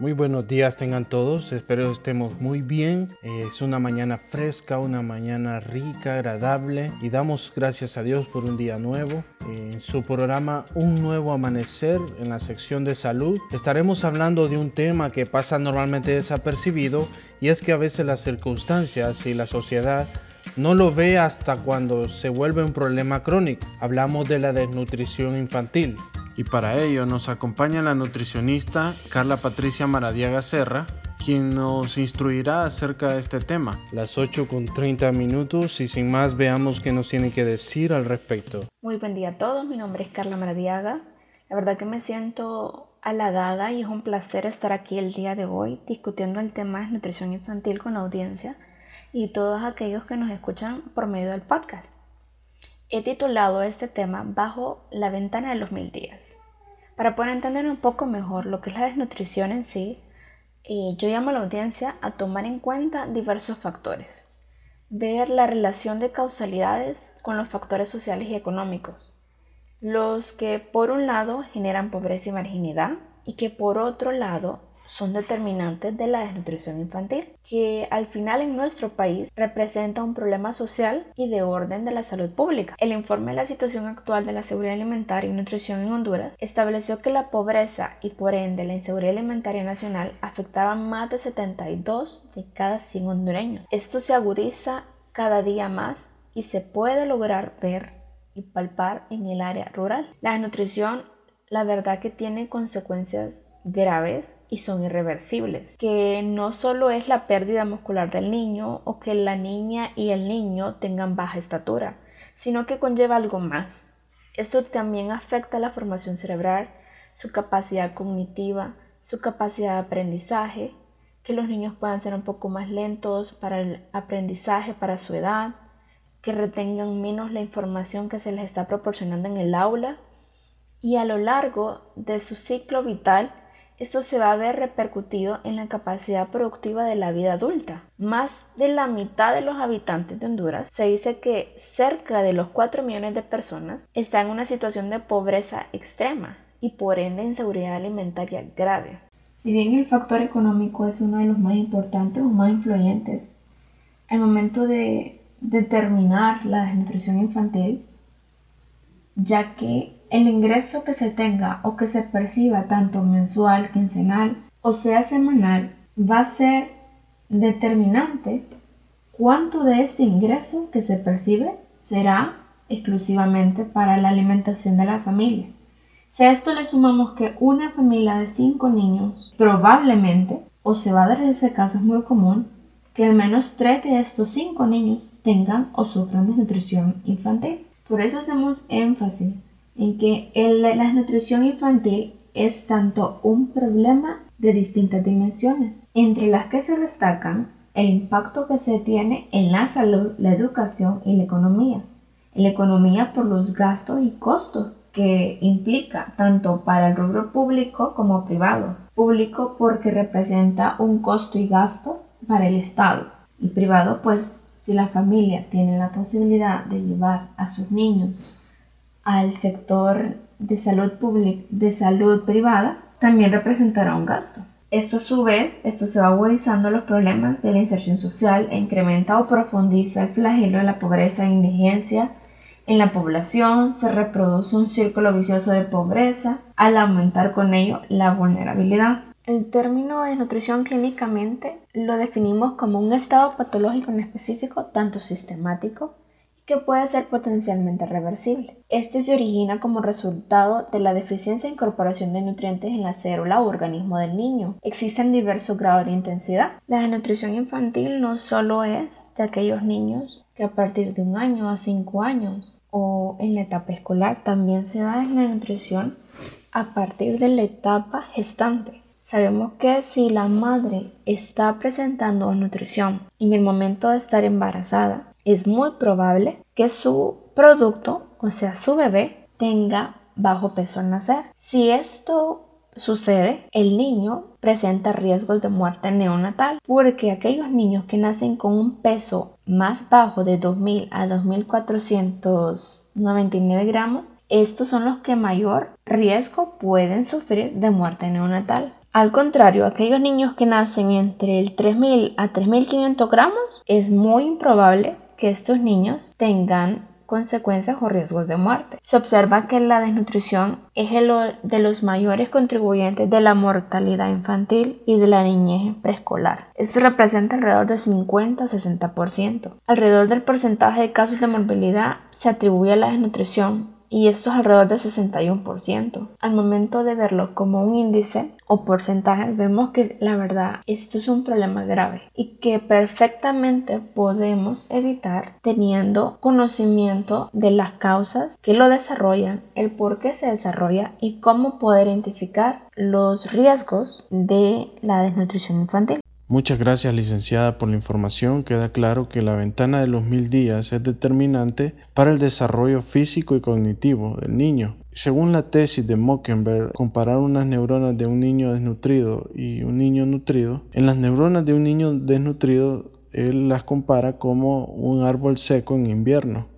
Muy buenos días tengan todos, espero estemos muy bien. Es una mañana fresca, una mañana rica, agradable y damos gracias a Dios por un día nuevo. En su programa Un nuevo amanecer en la sección de salud estaremos hablando de un tema que pasa normalmente desapercibido y es que a veces las circunstancias y la sociedad no lo ve hasta cuando se vuelve un problema crónico. Hablamos de la desnutrición infantil. Y para ello nos acompaña la nutricionista Carla Patricia Maradiaga Serra, quien nos instruirá acerca de este tema. Las 8 con 30 minutos y sin más veamos qué nos tiene que decir al respecto. Muy buen día a todos, mi nombre es Carla Maradiaga. La verdad que me siento halagada y es un placer estar aquí el día de hoy discutiendo el tema de nutrición infantil con la audiencia y todos aquellos que nos escuchan por medio del podcast. He titulado este tema Bajo la ventana de los mil días. Para poder entender un poco mejor lo que es la desnutrición en sí, eh, yo llamo a la audiencia a tomar en cuenta diversos factores. Ver la relación de causalidades con los factores sociales y económicos. Los que por un lado generan pobreza y marginidad y que por otro lado son determinantes de la desnutrición infantil, que al final en nuestro país representa un problema social y de orden de la salud pública. El informe de la situación actual de la seguridad alimentaria y nutrición en Honduras estableció que la pobreza y por ende la inseguridad alimentaria nacional afectaban más de 72 de cada 100 hondureños. Esto se agudiza cada día más y se puede lograr ver y palpar en el área rural. La desnutrición, la verdad que tiene consecuencias graves y son irreversibles, que no solo es la pérdida muscular del niño o que la niña y el niño tengan baja estatura, sino que conlleva algo más. Esto también afecta la formación cerebral, su capacidad cognitiva, su capacidad de aprendizaje, que los niños puedan ser un poco más lentos para el aprendizaje para su edad, que retengan menos la información que se les está proporcionando en el aula y a lo largo de su ciclo vital esto se va a ver repercutido en la capacidad productiva de la vida adulta. Más de la mitad de los habitantes de Honduras se dice que cerca de los 4 millones de personas están en una situación de pobreza extrema y por ende inseguridad alimentaria grave. Si bien el factor económico es uno de los más importantes o más influyentes, al momento de determinar la desnutrición infantil, ya que el ingreso que se tenga o que se perciba tanto mensual, quincenal o semanal va a ser determinante cuánto de este ingreso que se percibe será exclusivamente para la alimentación de la familia. Si a esto le sumamos que una familia de cinco niños probablemente, o se va a dar ese caso es muy común, que al menos tres de estos cinco niños tengan o sufran de nutrición infantil. Por eso hacemos énfasis en que la nutrición infantil es tanto un problema de distintas dimensiones, entre las que se destacan el impacto que se tiene en la salud, la educación y la economía. La economía por los gastos y costos que implica tanto para el rubro público como privado. Público porque representa un costo y gasto para el Estado y privado pues si la familia tiene la posibilidad de llevar a sus niños al sector de salud de salud privada, también representará un gasto. Esto a su vez, esto se va agudizando los problemas de la inserción social e incrementa o profundiza el flagelo de la pobreza e indigencia en la población, se reproduce un círculo vicioso de pobreza al aumentar con ello la vulnerabilidad. El término desnutrición clínicamente lo definimos como un estado patológico en específico, tanto sistemático que puede ser potencialmente reversible. Este se origina como resultado de la deficiencia e incorporación de nutrientes en la célula o organismo del niño. Existen diversos grados de intensidad. La desnutrición infantil no solo es de aquellos niños que a partir de un año a cinco años o en la etapa escolar, también se da en la nutrición a partir de la etapa gestante. Sabemos que si la madre está presentando nutrición en el momento de estar embarazada, es muy probable que su producto, o sea, su bebé, tenga bajo peso al nacer. Si esto sucede, el niño presenta riesgos de muerte neonatal porque aquellos niños que nacen con un peso más bajo de 2000 a 2499 gramos, estos son los que mayor riesgo pueden sufrir de muerte neonatal. Al contrario, aquellos niños que nacen entre el 3.000 a 3.500 gramos, es muy improbable que estos niños tengan consecuencias o riesgos de muerte. Se observa que la desnutrición es el de los mayores contribuyentes de la mortalidad infantil y de la niñez preescolar. Esto representa alrededor del 50 a 60%. Alrededor del porcentaje de casos de morbilidad se atribuye a la desnutrición y esto es alrededor del 61%. Al momento de verlo como un índice o porcentaje, vemos que la verdad esto es un problema grave y que perfectamente podemos evitar teniendo conocimiento de las causas que lo desarrollan, el por qué se desarrolla y cómo poder identificar los riesgos de la desnutrición infantil. Muchas gracias licenciada por la información. Queda claro que la ventana de los mil días es determinante para el desarrollo físico y cognitivo del niño. Según la tesis de Mockenberg, comparar unas neuronas de un niño desnutrido y un niño nutrido, en las neuronas de un niño desnutrido él las compara como un árbol seco en invierno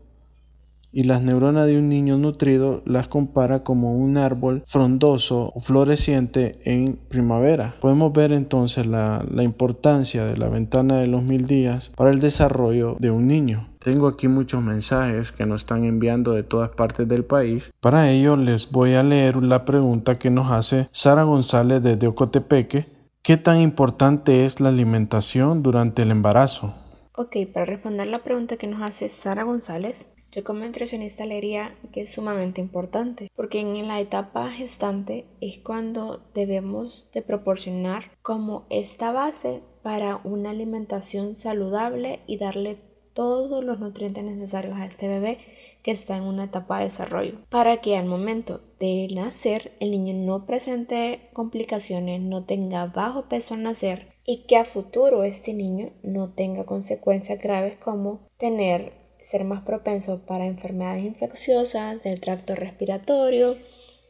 y las neuronas de un niño nutrido las compara como un árbol frondoso o floreciente en primavera. Podemos ver entonces la, la, importancia de la ventana de los mil días para el desarrollo de un niño. Tengo aquí muchos mensajes que nos están enviando de todas partes del país. Para ello les voy a leer la pregunta que nos hace Sara González desde Ocotepeque. ¿Qué tan importante es la alimentación durante el embarazo? Ok, para responder la pregunta que nos hace Sara González, yo como nutricionista le diría que es sumamente importante, porque en la etapa gestante es cuando debemos de proporcionar como esta base para una alimentación saludable y darle todos los nutrientes necesarios a este bebé que está en una etapa de desarrollo, para que al momento de nacer el niño no presente complicaciones, no tenga bajo peso al nacer y que a futuro este niño no tenga consecuencias graves como tener ser más propenso para enfermedades infecciosas del tracto respiratorio,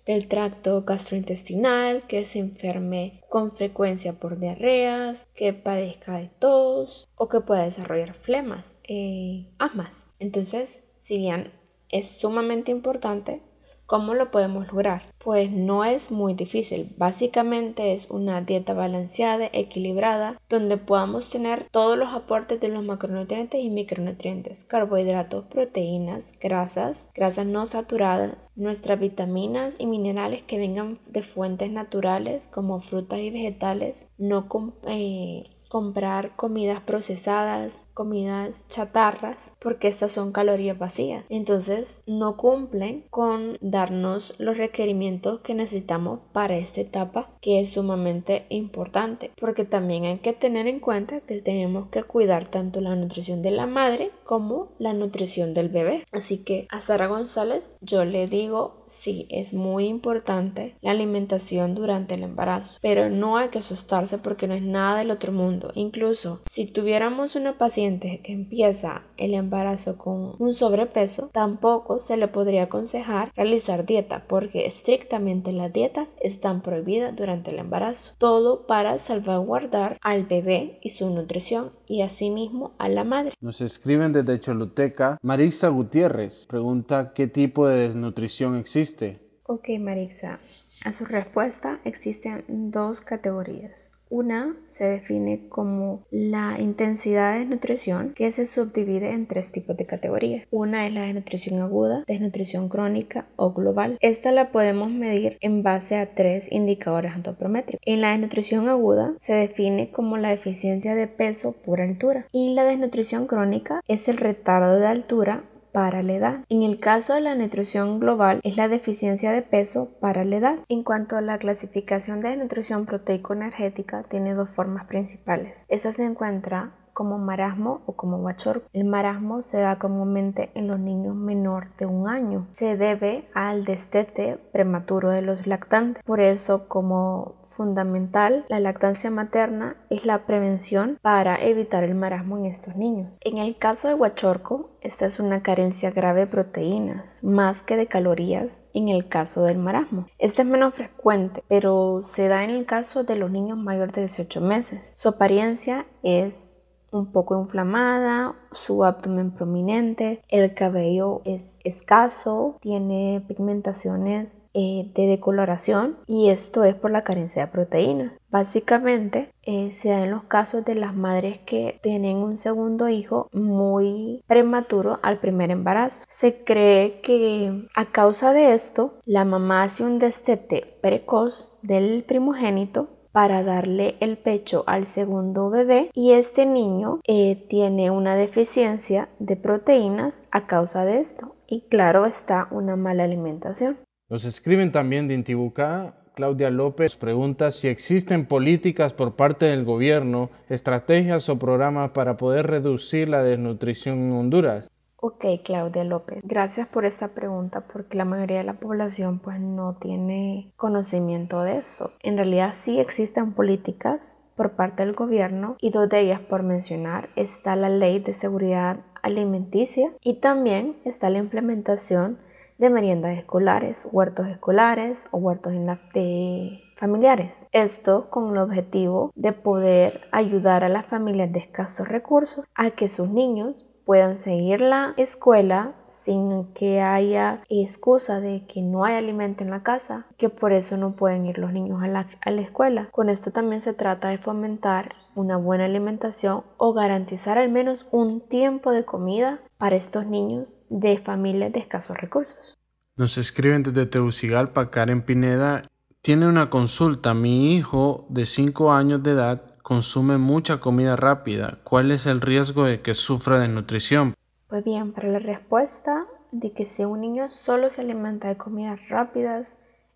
del tracto gastrointestinal, que se enferme con frecuencia por diarreas, que padezca de tos o que pueda desarrollar flemas, eh, asmas. Entonces, si bien es sumamente importante, ¿Cómo lo podemos lograr? Pues no es muy difícil. Básicamente es una dieta balanceada, equilibrada, donde podamos tener todos los aportes de los macronutrientes y micronutrientes, carbohidratos, proteínas, grasas, grasas no saturadas, nuestras vitaminas y minerales que vengan de fuentes naturales como frutas y vegetales, no con, eh, comprar comidas procesadas, comidas chatarras, porque estas son calorías vacías. Entonces no cumplen con darnos los requerimientos que necesitamos para esta etapa, que es sumamente importante, porque también hay que tener en cuenta que tenemos que cuidar tanto la nutrición de la madre como la nutrición del bebé. Así que a Sara González yo le digo, sí, es muy importante la alimentación durante el embarazo, pero no hay que asustarse porque no es nada del otro mundo Incluso si tuviéramos una paciente que empieza el embarazo con un sobrepeso, tampoco se le podría aconsejar realizar dieta porque estrictamente las dietas están prohibidas durante el embarazo. Todo para salvaguardar al bebé y su nutrición y asimismo a la madre. Nos escriben desde Choluteca. Marisa Gutiérrez pregunta qué tipo de desnutrición existe. Ok, Marisa. A su respuesta existen dos categorías. Una se define como la intensidad de desnutrición que se subdivide en tres tipos de categorías. Una es la desnutrición aguda, desnutrición crónica o global. Esta la podemos medir en base a tres indicadores antropométricos. En la desnutrición aguda se define como la deficiencia de peso por altura y la desnutrición crónica es el retardo de altura para la edad. En el caso de la nutrición global es la deficiencia de peso para la edad. En cuanto a la clasificación de nutrición proteico-energética, tiene dos formas principales. Esa se encuentra como marasmo o como guachor. El marasmo se da comúnmente en los niños menor de un año. Se debe al destete prematuro de los lactantes. Por eso, como fundamental, la lactancia materna es la prevención para evitar el marasmo en estos niños. En el caso de Huachorco, esta es una carencia grave de proteínas, más que de calorías en el caso del marasmo. Este es menos frecuente, pero se da en el caso de los niños mayores de 18 meses. Su apariencia es un poco inflamada, su abdomen prominente, el cabello es escaso, tiene pigmentaciones eh, de decoloración y esto es por la carencia de proteína. Básicamente eh, se dan los casos de las madres que tienen un segundo hijo muy prematuro al primer embarazo. Se cree que a causa de esto la mamá hace un destete precoz del primogénito para darle el pecho al segundo bebé y este niño eh, tiene una deficiencia de proteínas a causa de esto y claro está una mala alimentación. Nos escriben también de Intibucá Claudia López pregunta si existen políticas por parte del gobierno, estrategias o programas para poder reducir la desnutrición en Honduras. Ok, Claudia López, gracias por esta pregunta porque la mayoría de la población pues no tiene conocimiento de eso. En realidad sí existen políticas por parte del gobierno y dos de ellas por mencionar está la ley de seguridad alimenticia y también está la implementación de meriendas escolares, huertos escolares o huertos en familiares. Esto con el objetivo de poder ayudar a las familias de escasos recursos a que sus niños puedan seguir la escuela sin que haya excusa de que no hay alimento en la casa, que por eso no pueden ir los niños a la, escuela. Con esto también se trata de fomentar una buena alimentación o garantizar al menos un tiempo de comida para estos niños de familias de escasos recursos. Nos escriben desde Tegucigalpa, Karen Pineda. Tiene una consulta. Mi hijo de 5 años de edad consume mucha comida rápida. ¿Cuál es el riesgo de que sufra de nutrición? Pues bien, para la respuesta de que si un niño solo se alimenta de comidas rápidas,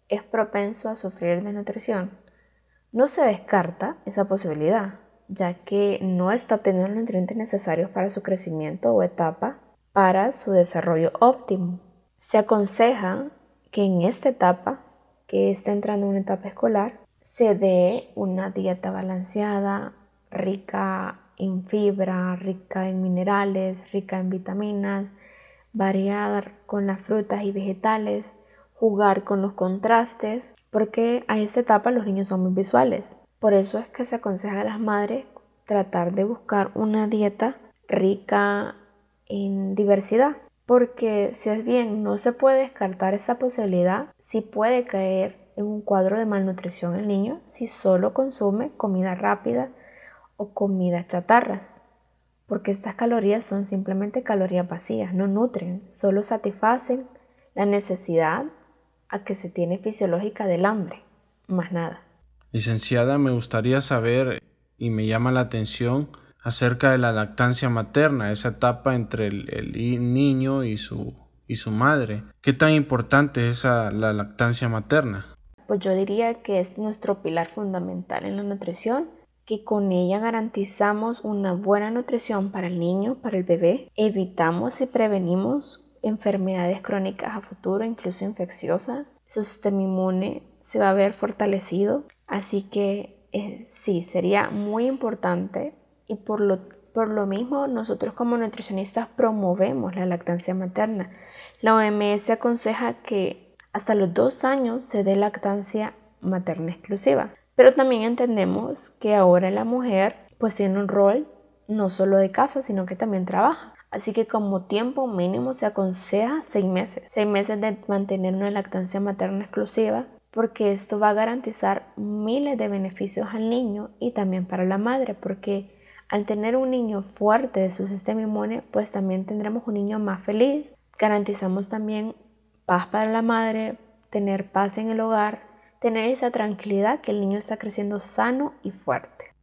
es propenso a sufrir de nutrición. No se descarta esa posibilidad, ya que no está obteniendo los nutrientes necesarios para su crecimiento o etapa para su desarrollo óptimo. Se aconseja que en esta etapa, que está entrando en una etapa escolar, se dé una dieta balanceada, rica en fibra, rica en minerales, rica en vitaminas, variar con las frutas y vegetales, jugar con los contrastes, porque a esta etapa los niños son muy visuales. Por eso es que se aconseja a las madres tratar de buscar una dieta rica en diversidad, porque si es bien no se puede descartar esa posibilidad, si puede caer en un cuadro de malnutrición el niño si solo consume comida rápida o comida chatarras, porque estas calorías son simplemente calorías vacías, no nutren, solo satisfacen la necesidad a que se tiene fisiológica del hambre, más nada. Licenciada, me gustaría saber y me llama la atención acerca de la lactancia materna, esa etapa entre el, niño y su, y su madre. ¿Qué tan importante es la lactancia materna? Pues yo diría que es nuestro pilar fundamental en la nutrición, que con ella garantizamos una buena nutrición para el niño, para el bebé, evitamos y prevenimos enfermedades crónicas a futuro, incluso infecciosas, su sistema inmune se va a ver fortalecido, así que eh, sí, sería muy importante y por lo, por lo mismo nosotros como nutricionistas promovemos la lactancia materna. La OMS aconseja que hasta los dos años se dé lactancia materna exclusiva. Pero también entendemos que ahora la mujer pues tiene un rol no solo de casa, sino que también trabaja. Así que como tiempo mínimo se aconseja seis meses. Seis meses de mantener una lactancia materna exclusiva porque esto va a garantizar miles de beneficios al niño y también para la madre porque al tener un niño fuerte de su sistema inmune, pues también tendremos un niño más feliz. Garantizamos también paz para la madre, tener paz en el hogar, tener esa tranquilidad que el niño está creciendo sano y fuerte.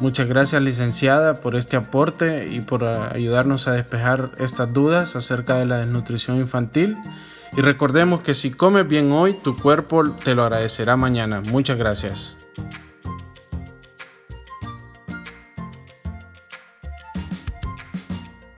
Muchas gracias licenciada por este aporte y por ayudarnos a despejar estas dudas acerca de la desnutrición infantil. Y recordemos que si comes bien hoy, tu cuerpo te lo agradecerá mañana. Muchas gracias.